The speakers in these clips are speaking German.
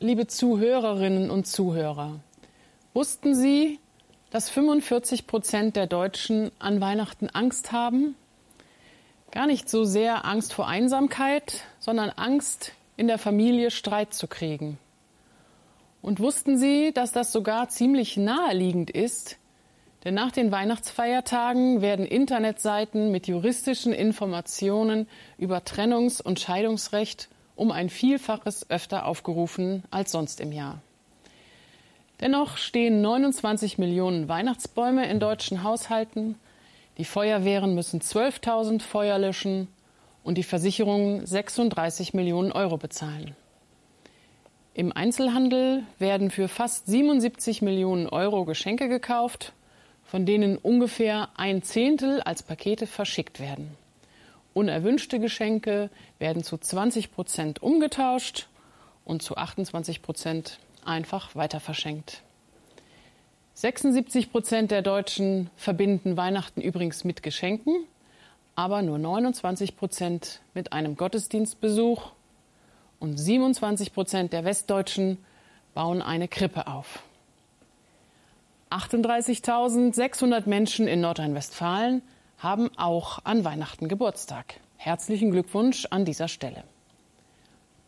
Liebe Zuhörerinnen und Zuhörer, wussten Sie, dass 45 Prozent der Deutschen an Weihnachten Angst haben? Gar nicht so sehr Angst vor Einsamkeit, sondern Angst, in der Familie Streit zu kriegen. Und wussten Sie, dass das sogar ziemlich naheliegend ist? Denn nach den Weihnachtsfeiertagen werden Internetseiten mit juristischen Informationen über Trennungs- und Scheidungsrecht um ein Vielfaches öfter aufgerufen als sonst im Jahr. Dennoch stehen 29 Millionen Weihnachtsbäume in deutschen Haushalten, die Feuerwehren müssen 12.000 Feuer löschen und die Versicherungen 36 Millionen Euro bezahlen. Im Einzelhandel werden für fast 77 Millionen Euro Geschenke gekauft, von denen ungefähr ein Zehntel als Pakete verschickt werden. Unerwünschte Geschenke werden zu 20 Prozent umgetauscht und zu 28 Prozent einfach weiter verschenkt. 76 Prozent der Deutschen verbinden Weihnachten übrigens mit Geschenken, aber nur 29 Prozent mit einem Gottesdienstbesuch und 27 Prozent der Westdeutschen bauen eine Krippe auf. 38.600 Menschen in Nordrhein-Westfalen haben auch an Weihnachten Geburtstag. Herzlichen Glückwunsch an dieser Stelle.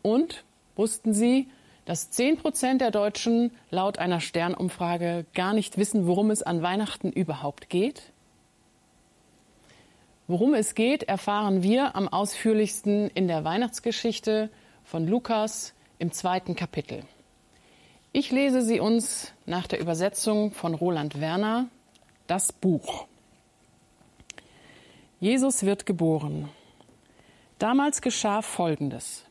Und wussten Sie, dass 10 Prozent der Deutschen laut einer Sternumfrage gar nicht wissen, worum es an Weihnachten überhaupt geht? Worum es geht, erfahren wir am ausführlichsten in der Weihnachtsgeschichte von Lukas im zweiten Kapitel. Ich lese sie uns nach der Übersetzung von Roland Werner, das Buch. Jesus wird geboren. Damals geschah Folgendes.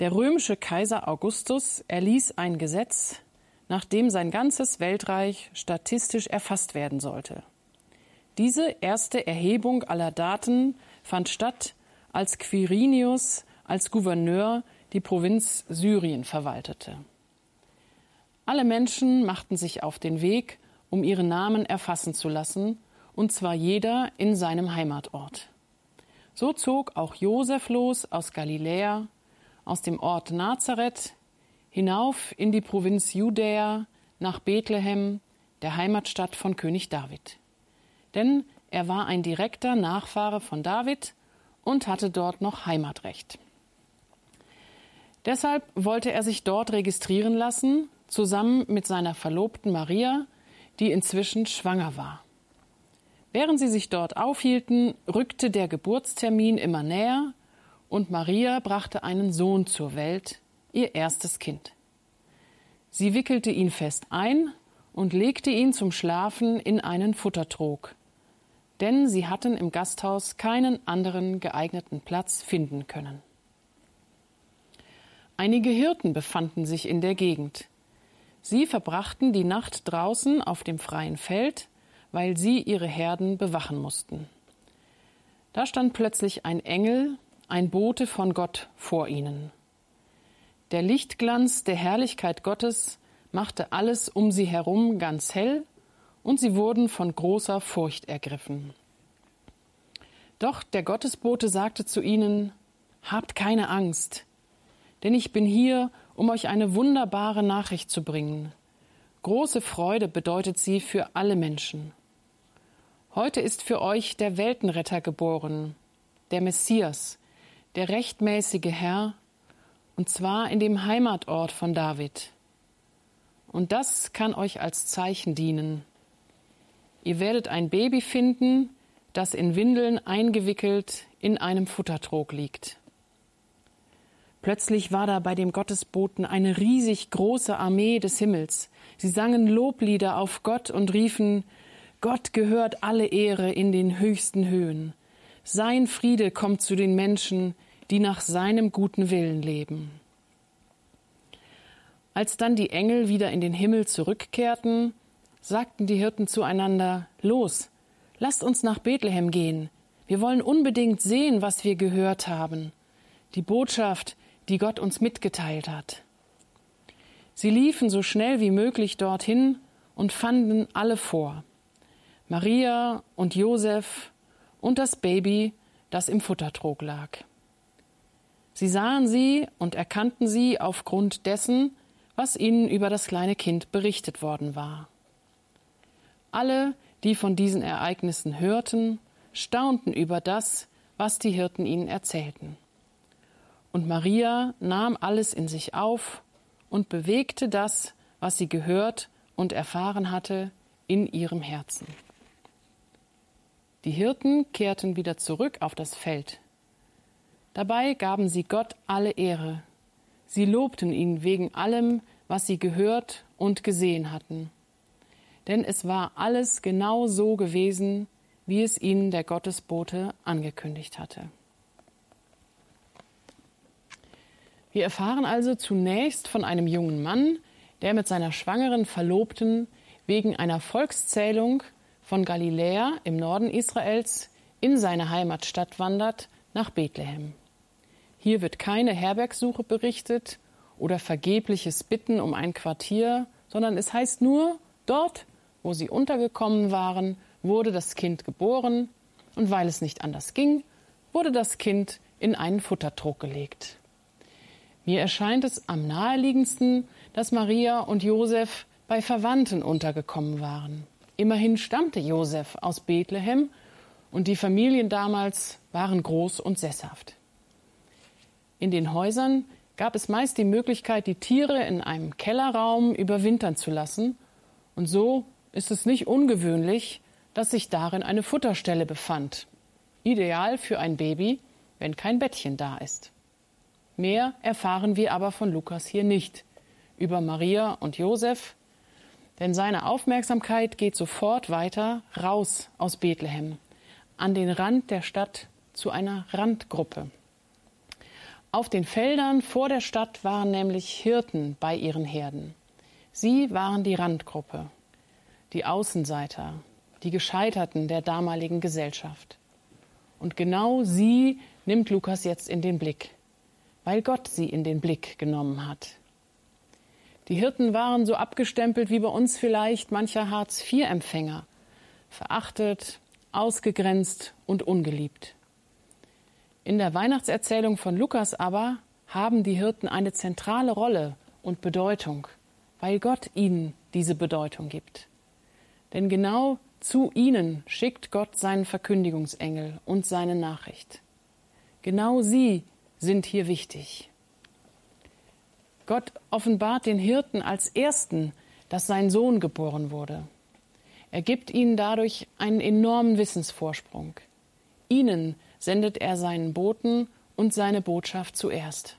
Der römische Kaiser Augustus erließ ein Gesetz, nach dem sein ganzes Weltreich statistisch erfasst werden sollte. Diese erste Erhebung aller Daten fand statt, als Quirinius als Gouverneur die Provinz Syrien verwaltete. Alle Menschen machten sich auf den Weg, um ihre Namen erfassen zu lassen und zwar jeder in seinem Heimatort. So zog auch Josef los aus Galiläa, aus dem Ort Nazareth, hinauf in die Provinz Judäa nach Bethlehem, der Heimatstadt von König David. Denn er war ein direkter Nachfahre von David und hatte dort noch Heimatrecht. Deshalb wollte er sich dort registrieren lassen, zusammen mit seiner Verlobten Maria, die inzwischen schwanger war. Während sie sich dort aufhielten, rückte der Geburtstermin immer näher und Maria brachte einen Sohn zur Welt, ihr erstes Kind. Sie wickelte ihn fest ein und legte ihn zum Schlafen in einen Futtertrog, denn sie hatten im Gasthaus keinen anderen geeigneten Platz finden können. Einige Hirten befanden sich in der Gegend. Sie verbrachten die Nacht draußen auf dem freien Feld, weil sie ihre Herden bewachen mussten. Da stand plötzlich ein Engel, ein Bote von Gott vor ihnen. Der Lichtglanz der Herrlichkeit Gottes machte alles um sie herum ganz hell, und sie wurden von großer Furcht ergriffen. Doch der Gottesbote sagte zu ihnen, Habt keine Angst, denn ich bin hier, um euch eine wunderbare Nachricht zu bringen. Große Freude bedeutet sie für alle Menschen. Heute ist für euch der Weltenretter geboren, der Messias, der rechtmäßige Herr, und zwar in dem Heimatort von David. Und das kann euch als Zeichen dienen. Ihr werdet ein Baby finden, das in Windeln eingewickelt in einem Futtertrog liegt. Plötzlich war da bei dem Gottesboten eine riesig große Armee des Himmels. Sie sangen Loblieder auf Gott und riefen Gott gehört alle Ehre in den höchsten Höhen. Sein Friede kommt zu den Menschen, die nach seinem guten Willen leben. Als dann die Engel wieder in den Himmel zurückkehrten, sagten die Hirten zueinander Los, lasst uns nach Bethlehem gehen. Wir wollen unbedingt sehen, was wir gehört haben, die Botschaft, die Gott uns mitgeteilt hat. Sie liefen so schnell wie möglich dorthin und fanden alle vor. Maria und Josef und das Baby, das im Futtertrog lag. Sie sahen sie und erkannten sie aufgrund dessen, was ihnen über das kleine Kind berichtet worden war. Alle, die von diesen Ereignissen hörten, staunten über das, was die Hirten ihnen erzählten. Und Maria nahm alles in sich auf und bewegte das, was sie gehört und erfahren hatte, in ihrem Herzen. Die Hirten kehrten wieder zurück auf das Feld. Dabei gaben sie Gott alle Ehre. Sie lobten ihn wegen allem, was sie gehört und gesehen hatten. Denn es war alles genau so gewesen, wie es ihnen der Gottesbote angekündigt hatte. Wir erfahren also zunächst von einem jungen Mann, der mit seiner schwangeren Verlobten wegen einer Volkszählung von Galiläa im Norden Israels in seine Heimatstadt wandert, nach Bethlehem. Hier wird keine Herbergsuche berichtet oder vergebliches Bitten um ein Quartier, sondern es heißt nur, dort, wo sie untergekommen waren, wurde das Kind geboren, und weil es nicht anders ging, wurde das Kind in einen Futtertrog gelegt. Mir erscheint es am naheliegendsten, dass Maria und Josef bei Verwandten untergekommen waren. Immerhin stammte Josef aus Bethlehem und die Familien damals waren groß und sesshaft. In den Häusern gab es meist die Möglichkeit, die Tiere in einem Kellerraum überwintern zu lassen, und so ist es nicht ungewöhnlich, dass sich darin eine Futterstelle befand, ideal für ein Baby, wenn kein Bettchen da ist. Mehr erfahren wir aber von Lukas hier nicht über Maria und Josef, denn seine Aufmerksamkeit geht sofort weiter raus aus Bethlehem, an den Rand der Stadt zu einer Randgruppe. Auf den Feldern vor der Stadt waren nämlich Hirten bei ihren Herden. Sie waren die Randgruppe, die Außenseiter, die Gescheiterten der damaligen Gesellschaft. Und genau sie nimmt Lukas jetzt in den Blick weil Gott sie in den Blick genommen hat. Die Hirten waren so abgestempelt wie bei uns vielleicht mancher Hartz-IV-Empfänger, verachtet, ausgegrenzt und ungeliebt. In der Weihnachtserzählung von Lukas aber haben die Hirten eine zentrale Rolle und Bedeutung, weil Gott ihnen diese Bedeutung gibt. Denn genau zu ihnen schickt Gott seinen Verkündigungsengel und seine Nachricht. Genau sie sind hier wichtig. Gott offenbart den Hirten als Ersten, dass sein Sohn geboren wurde. Er gibt ihnen dadurch einen enormen Wissensvorsprung. Ihnen sendet er seinen Boten und seine Botschaft zuerst.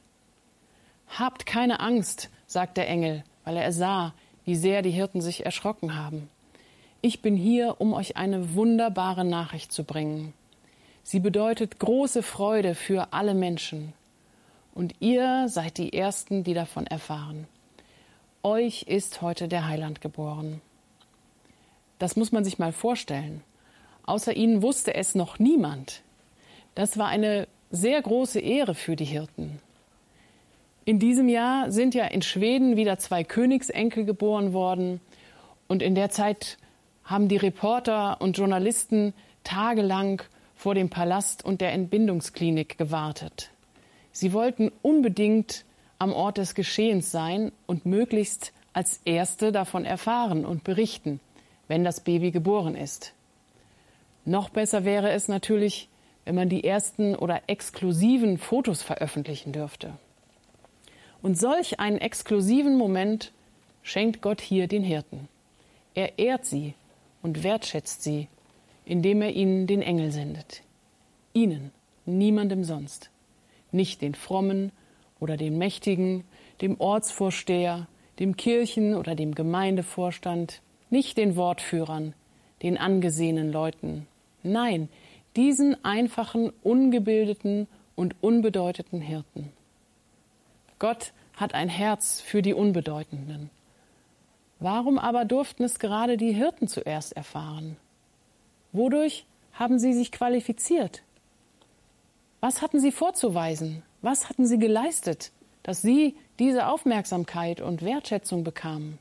Habt keine Angst, sagt der Engel, weil er sah, wie sehr die Hirten sich erschrocken haben. Ich bin hier, um euch eine wunderbare Nachricht zu bringen. Sie bedeutet große Freude für alle Menschen. Und ihr seid die Ersten, die davon erfahren. Euch ist heute der Heiland geboren. Das muss man sich mal vorstellen. Außer ihnen wusste es noch niemand. Das war eine sehr große Ehre für die Hirten. In diesem Jahr sind ja in Schweden wieder zwei Königsenkel geboren worden. Und in der Zeit haben die Reporter und Journalisten tagelang vor dem Palast und der Entbindungsklinik gewartet. Sie wollten unbedingt am Ort des Geschehens sein und möglichst als Erste davon erfahren und berichten, wenn das Baby geboren ist. Noch besser wäre es natürlich, wenn man die ersten oder exklusiven Fotos veröffentlichen dürfte. Und solch einen exklusiven Moment schenkt Gott hier den Hirten. Er ehrt sie und wertschätzt sie indem er ihnen den Engel sendet. Ihnen, niemandem sonst. Nicht den Frommen oder den Mächtigen, dem Ortsvorsteher, dem Kirchen- oder dem Gemeindevorstand, nicht den Wortführern, den angesehenen Leuten. Nein, diesen einfachen, ungebildeten und unbedeuteten Hirten. Gott hat ein Herz für die Unbedeutenden. Warum aber durften es gerade die Hirten zuerst erfahren? Wodurch haben Sie sich qualifiziert? Was hatten Sie vorzuweisen? Was hatten Sie geleistet, dass Sie diese Aufmerksamkeit und Wertschätzung bekamen?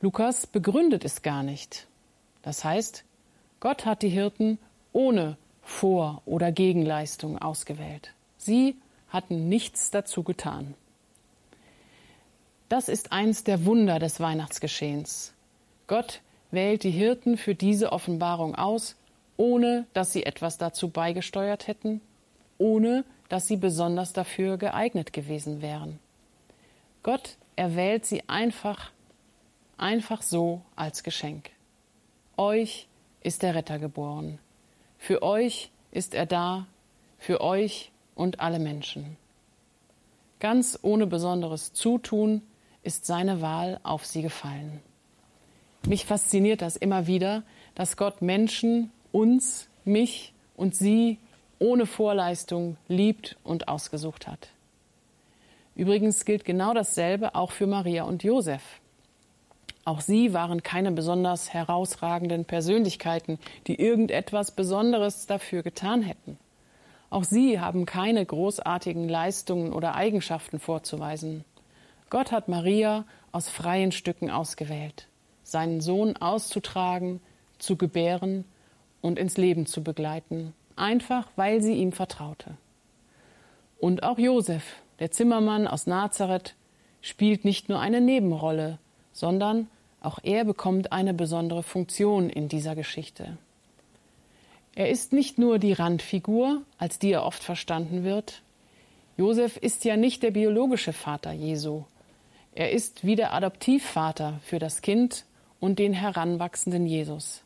Lukas begründet es gar nicht. Das heißt, Gott hat die Hirten ohne Vor- oder Gegenleistung ausgewählt. Sie hatten nichts dazu getan. Das ist eins der Wunder des Weihnachtsgeschehens. Gott wählt die Hirten für diese Offenbarung aus, ohne dass sie etwas dazu beigesteuert hätten, ohne dass sie besonders dafür geeignet gewesen wären. Gott erwählt sie einfach, einfach so als Geschenk. Euch ist der Retter geboren. Für euch ist er da, für euch und alle Menschen. Ganz ohne besonderes Zutun ist seine Wahl auf sie gefallen. Mich fasziniert das immer wieder, dass Gott Menschen, uns, mich und sie ohne Vorleistung liebt und ausgesucht hat. Übrigens gilt genau dasselbe auch für Maria und Josef. Auch sie waren keine besonders herausragenden Persönlichkeiten, die irgendetwas Besonderes dafür getan hätten. Auch sie haben keine großartigen Leistungen oder Eigenschaften vorzuweisen. Gott hat Maria aus freien Stücken ausgewählt, seinen Sohn auszutragen, zu gebären und ins Leben zu begleiten, einfach weil sie ihm vertraute. Und auch Josef, der Zimmermann aus Nazareth, spielt nicht nur eine Nebenrolle, sondern auch er bekommt eine besondere Funktion in dieser Geschichte. Er ist nicht nur die Randfigur, als die er oft verstanden wird. Josef ist ja nicht der biologische Vater Jesu. Er ist wie der Adoptivvater für das Kind und den heranwachsenden Jesus.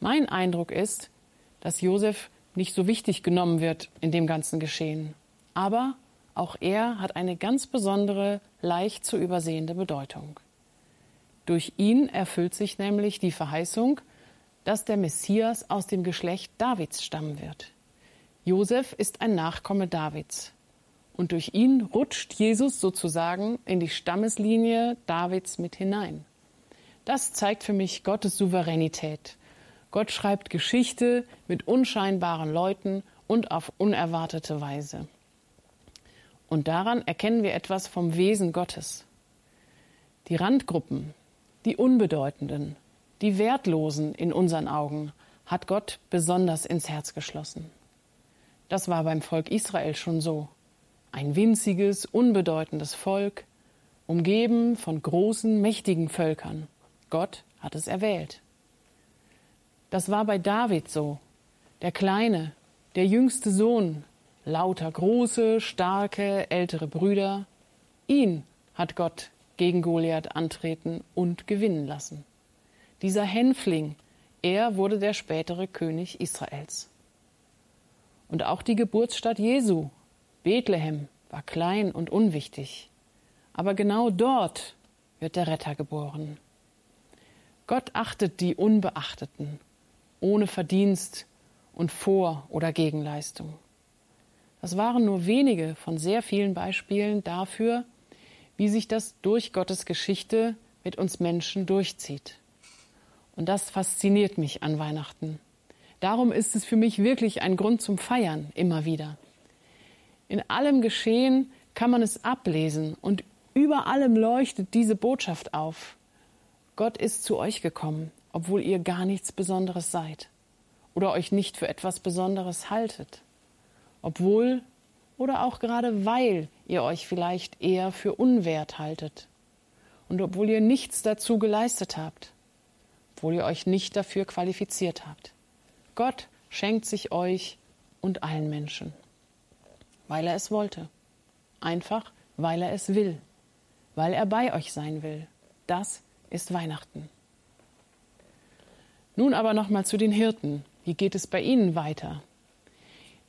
Mein Eindruck ist, dass Josef nicht so wichtig genommen wird in dem ganzen Geschehen. Aber auch er hat eine ganz besondere, leicht zu übersehende Bedeutung. Durch ihn erfüllt sich nämlich die Verheißung, dass der Messias aus dem Geschlecht Davids stammen wird. Josef ist ein Nachkomme Davids. Und durch ihn rutscht Jesus sozusagen in die Stammeslinie Davids mit hinein. Das zeigt für mich Gottes Souveränität. Gott schreibt Geschichte mit unscheinbaren Leuten und auf unerwartete Weise. Und daran erkennen wir etwas vom Wesen Gottes. Die Randgruppen, die Unbedeutenden, die Wertlosen in unseren Augen hat Gott besonders ins Herz geschlossen. Das war beim Volk Israel schon so. Ein winziges, unbedeutendes Volk, umgeben von großen, mächtigen Völkern. Gott hat es erwählt. Das war bei David so. Der kleine, der jüngste Sohn, lauter große, starke, ältere Brüder. Ihn hat Gott gegen Goliath antreten und gewinnen lassen. Dieser Hänfling, er wurde der spätere König Israels. Und auch die Geburtsstadt Jesu, Bethlehem, war klein und unwichtig. Aber genau dort wird der Retter geboren. Gott achtet die Unbeachteten, ohne Verdienst und Vor- oder Gegenleistung. Das waren nur wenige von sehr vielen Beispielen dafür, wie sich das durch Gottes Geschichte mit uns Menschen durchzieht. Und das fasziniert mich an Weihnachten. Darum ist es für mich wirklich ein Grund zum Feiern immer wieder. In allem Geschehen kann man es ablesen und über allem leuchtet diese Botschaft auf. Gott ist zu euch gekommen, obwohl ihr gar nichts Besonderes seid oder euch nicht für etwas Besonderes haltet, obwohl oder auch gerade weil ihr euch vielleicht eher für unwert haltet und obwohl ihr nichts dazu geleistet habt, obwohl ihr euch nicht dafür qualifiziert habt. Gott schenkt sich euch und allen Menschen, weil er es wollte, einfach weil er es will, weil er bei euch sein will. Das ist Weihnachten. Nun aber noch mal zu den Hirten. Wie geht es bei ihnen weiter?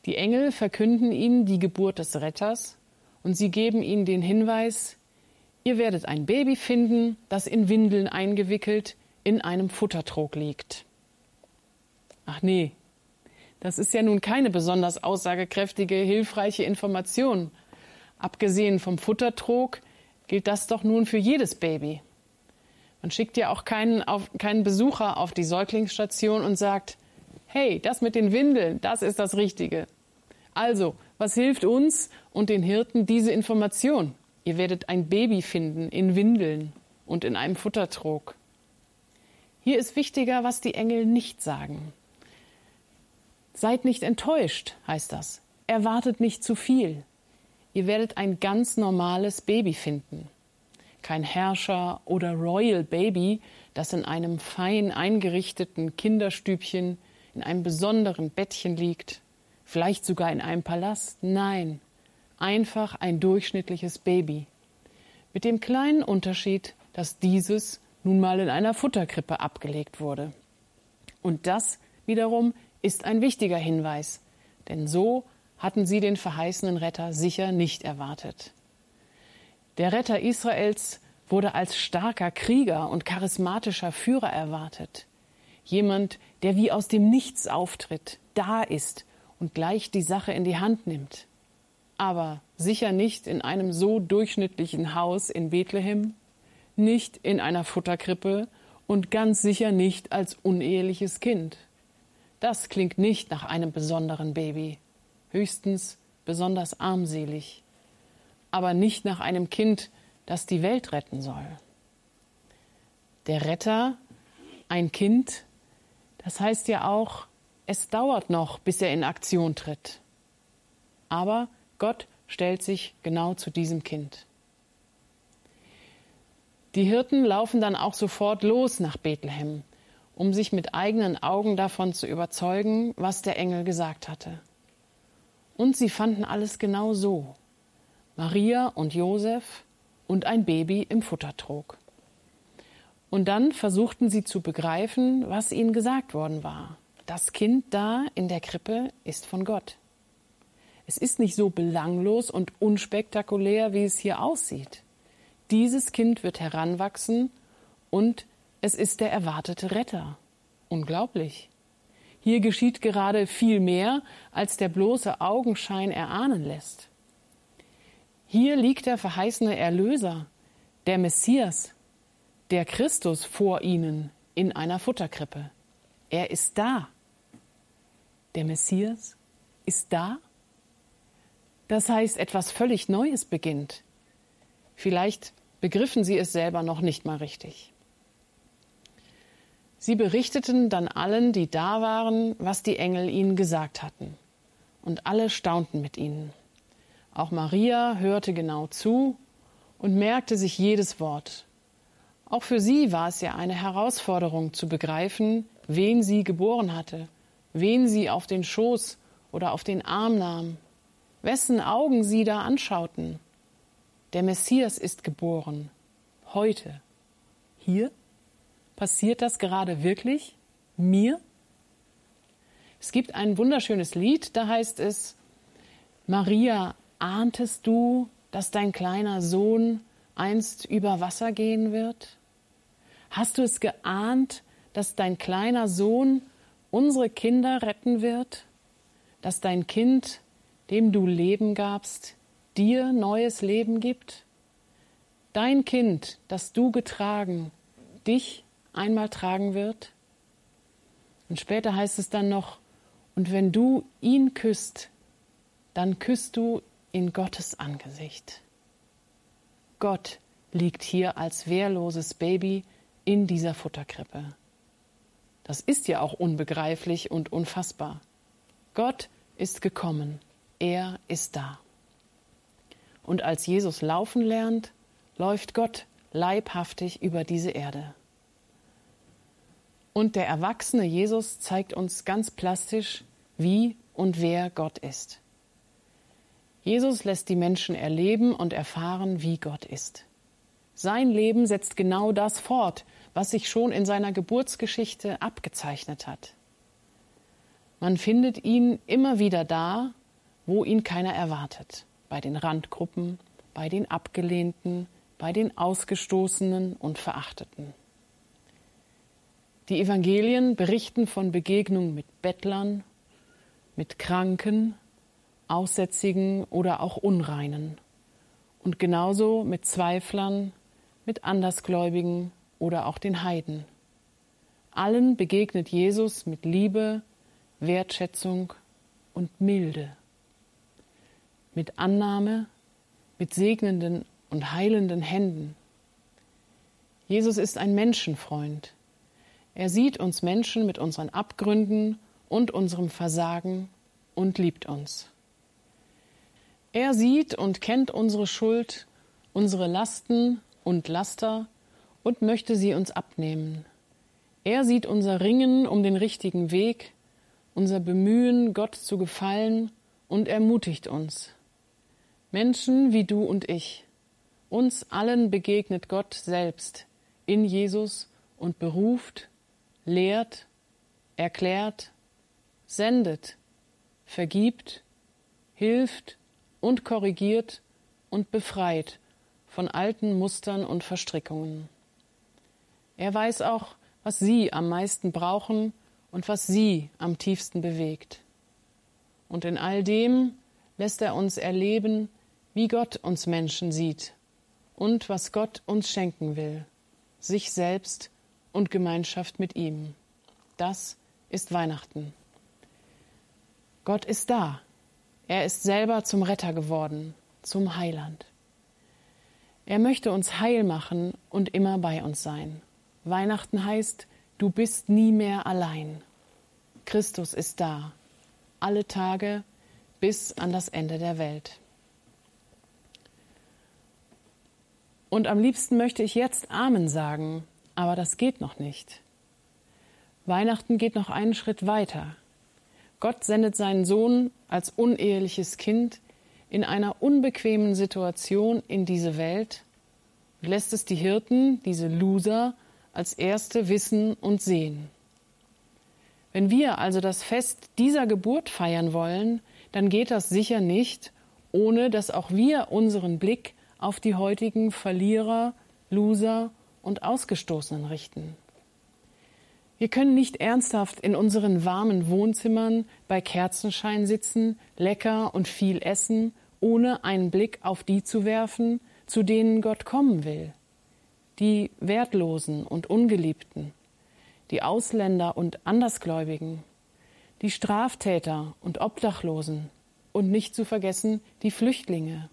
Die Engel verkünden ihnen die Geburt des Retters und sie geben ihnen den Hinweis, ihr werdet ein Baby finden, das in Windeln eingewickelt in einem Futtertrog liegt. Ach nee, das ist ja nun keine besonders aussagekräftige, hilfreiche Information. Abgesehen vom Futtertrog gilt das doch nun für jedes Baby. Man schickt ja auch keinen, auf, keinen Besucher auf die Säuglingsstation und sagt, hey, das mit den Windeln, das ist das Richtige. Also, was hilft uns und den Hirten diese Information? Ihr werdet ein Baby finden in Windeln und in einem Futtertrog. Hier ist wichtiger, was die Engel nicht sagen. Seid nicht enttäuscht, heißt das. Erwartet nicht zu viel. ihr werdet ein ganz normales Baby finden. Kein Herrscher oder Royal Baby, das in einem fein eingerichteten Kinderstübchen in einem besonderen Bettchen liegt, vielleicht sogar in einem Palast. Nein, einfach ein durchschnittliches Baby. Mit dem kleinen Unterschied, dass dieses nun mal in einer Futterkrippe abgelegt wurde. Und das wiederum ist ein wichtiger Hinweis, denn so hatten sie den verheißenen Retter sicher nicht erwartet. Der Retter Israels wurde als starker Krieger und charismatischer Führer erwartet. Jemand, der wie aus dem Nichts auftritt, da ist und gleich die Sache in die Hand nimmt. Aber sicher nicht in einem so durchschnittlichen Haus in Bethlehem, nicht in einer Futterkrippe und ganz sicher nicht als uneheliches Kind. Das klingt nicht nach einem besonderen Baby, höchstens besonders armselig, aber nicht nach einem Kind, das die Welt retten soll. Der Retter, ein Kind, das heißt ja auch, es dauert noch, bis er in Aktion tritt. Aber Gott stellt sich genau zu diesem Kind. Die Hirten laufen dann auch sofort los nach Bethlehem, um sich mit eigenen Augen davon zu überzeugen, was der Engel gesagt hatte. Und sie fanden alles genau so. Maria und Josef und ein Baby im Futtertrog. Und dann versuchten sie zu begreifen, was ihnen gesagt worden war. Das Kind da in der Krippe ist von Gott. Es ist nicht so belanglos und unspektakulär, wie es hier aussieht. Dieses Kind wird heranwachsen und es ist der erwartete Retter. Unglaublich. Hier geschieht gerade viel mehr, als der bloße Augenschein erahnen lässt. Hier liegt der verheißene Erlöser, der Messias, der Christus vor ihnen in einer Futterkrippe. Er ist da. Der Messias ist da. Das heißt, etwas völlig Neues beginnt. Vielleicht begriffen sie es selber noch nicht mal richtig. Sie berichteten dann allen, die da waren, was die Engel ihnen gesagt hatten. Und alle staunten mit ihnen. Auch Maria hörte genau zu und merkte sich jedes Wort. Auch für sie war es ja eine Herausforderung zu begreifen, wen sie geboren hatte, wen sie auf den Schoß oder auf den Arm nahm, wessen Augen sie da anschauten der Messias ist geboren. Heute. Hier? Passiert das gerade wirklich? Mir? Es gibt ein wunderschönes Lied, da heißt es, Maria, ahntest du, dass dein kleiner Sohn einst über Wasser gehen wird? Hast du es geahnt, dass dein kleiner Sohn unsere Kinder retten wird? Dass dein Kind, dem du Leben gabst, dir neues Leben gibt? Dein Kind, das du getragen, dich einmal tragen wird? Und später heißt es dann noch, und wenn du ihn küsst, dann küsst du in Gottes Angesicht. Gott liegt hier als wehrloses Baby in dieser Futterkrippe. Das ist ja auch unbegreiflich und unfassbar. Gott ist gekommen, er ist da. Und als Jesus laufen lernt, läuft Gott leibhaftig über diese Erde. Und der erwachsene Jesus zeigt uns ganz plastisch, wie und wer Gott ist. Jesus lässt die Menschen erleben und erfahren, wie Gott ist. Sein Leben setzt genau das fort, was sich schon in seiner Geburtsgeschichte abgezeichnet hat. Man findet ihn immer wieder da, wo ihn keiner erwartet bei den Randgruppen, bei den Abgelehnten, bei den Ausgestoßenen und Verachteten. Die Evangelien berichten von Begegnungen mit Bettlern, mit Kranken, Aussätzigen oder auch Unreinen und genauso mit Zweiflern, mit Andersgläubigen oder auch den Heiden. Allen begegnet Jesus mit Liebe, Wertschätzung und Milde mit Annahme, mit segnenden und heilenden Händen. Jesus ist ein Menschenfreund. Er sieht uns Menschen mit unseren Abgründen und unserem Versagen und liebt uns. Er sieht und kennt unsere Schuld, unsere Lasten und Laster und möchte sie uns abnehmen. Er sieht unser Ringen um den richtigen Weg, unser Bemühen, Gott zu gefallen und ermutigt uns. Menschen wie du und ich, uns allen begegnet Gott selbst in Jesus und beruft, lehrt, erklärt, sendet, vergibt, hilft und korrigiert und befreit von alten Mustern und Verstrickungen. Er weiß auch, was Sie am meisten brauchen und was Sie am tiefsten bewegt. Und in all dem lässt er uns erleben, wie Gott uns Menschen sieht und was Gott uns schenken will, sich selbst und Gemeinschaft mit ihm. Das ist Weihnachten. Gott ist da. Er ist selber zum Retter geworden, zum Heiland. Er möchte uns heil machen und immer bei uns sein. Weihnachten heißt, du bist nie mehr allein. Christus ist da, alle Tage bis an das Ende der Welt. Und am liebsten möchte ich jetzt Amen sagen, aber das geht noch nicht. Weihnachten geht noch einen Schritt weiter. Gott sendet seinen Sohn als uneheliches Kind in einer unbequemen Situation in diese Welt und lässt es die Hirten, diese Loser, als Erste wissen und sehen. Wenn wir also das Fest dieser Geburt feiern wollen, dann geht das sicher nicht, ohne dass auch wir unseren Blick auf die heutigen Verlierer, Loser und Ausgestoßenen richten. Wir können nicht ernsthaft in unseren warmen Wohnzimmern bei Kerzenschein sitzen, lecker und viel essen, ohne einen Blick auf die zu werfen, zu denen Gott kommen will. Die Wertlosen und Ungeliebten, die Ausländer und Andersgläubigen, die Straftäter und Obdachlosen und nicht zu vergessen die Flüchtlinge.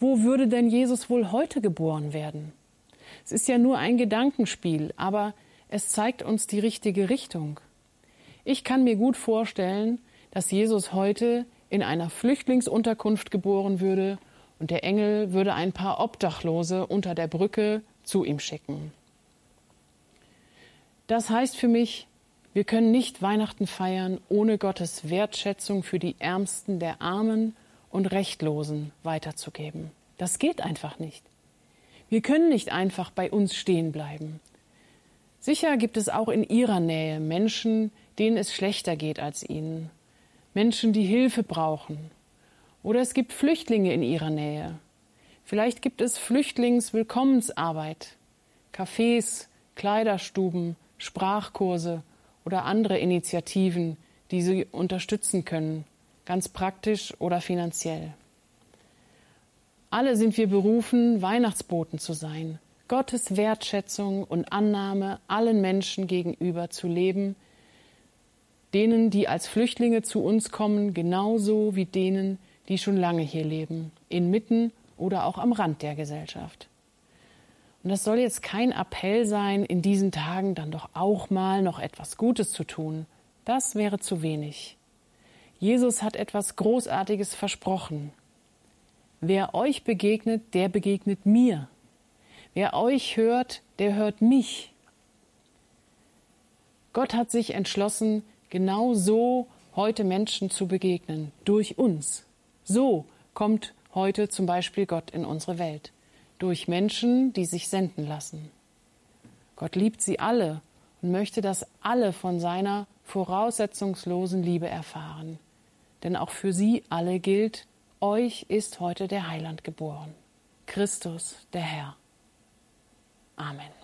Wo würde denn Jesus wohl heute geboren werden? Es ist ja nur ein Gedankenspiel, aber es zeigt uns die richtige Richtung. Ich kann mir gut vorstellen, dass Jesus heute in einer Flüchtlingsunterkunft geboren würde und der Engel würde ein paar Obdachlose unter der Brücke zu ihm schicken. Das heißt für mich, wir können nicht Weihnachten feiern, ohne Gottes Wertschätzung für die Ärmsten der Armen und Rechtlosen weiterzugeben. Das geht einfach nicht. Wir können nicht einfach bei uns stehen bleiben. Sicher gibt es auch in ihrer Nähe Menschen, denen es schlechter geht als ihnen, Menschen, die Hilfe brauchen. Oder es gibt Flüchtlinge in ihrer Nähe. Vielleicht gibt es Flüchtlingswillkommensarbeit, Cafés, Kleiderstuben, Sprachkurse oder andere Initiativen, die sie unterstützen können, ganz praktisch oder finanziell. Alle sind wir berufen, Weihnachtsboten zu sein, Gottes Wertschätzung und Annahme allen Menschen gegenüber zu leben, denen, die als Flüchtlinge zu uns kommen, genauso wie denen, die schon lange hier leben, inmitten oder auch am Rand der Gesellschaft. Und das soll jetzt kein Appell sein, in diesen Tagen dann doch auch mal noch etwas Gutes zu tun. Das wäre zu wenig. Jesus hat etwas Großartiges versprochen. Wer euch begegnet, der begegnet mir. Wer euch hört, der hört mich. Gott hat sich entschlossen, genau so heute Menschen zu begegnen, durch uns. So kommt heute zum Beispiel Gott in unsere Welt, durch Menschen, die sich senden lassen. Gott liebt sie alle und möchte, dass alle von seiner voraussetzungslosen Liebe erfahren. Denn auch für sie alle gilt, euch ist heute der Heiland geboren, Christus der Herr. Amen.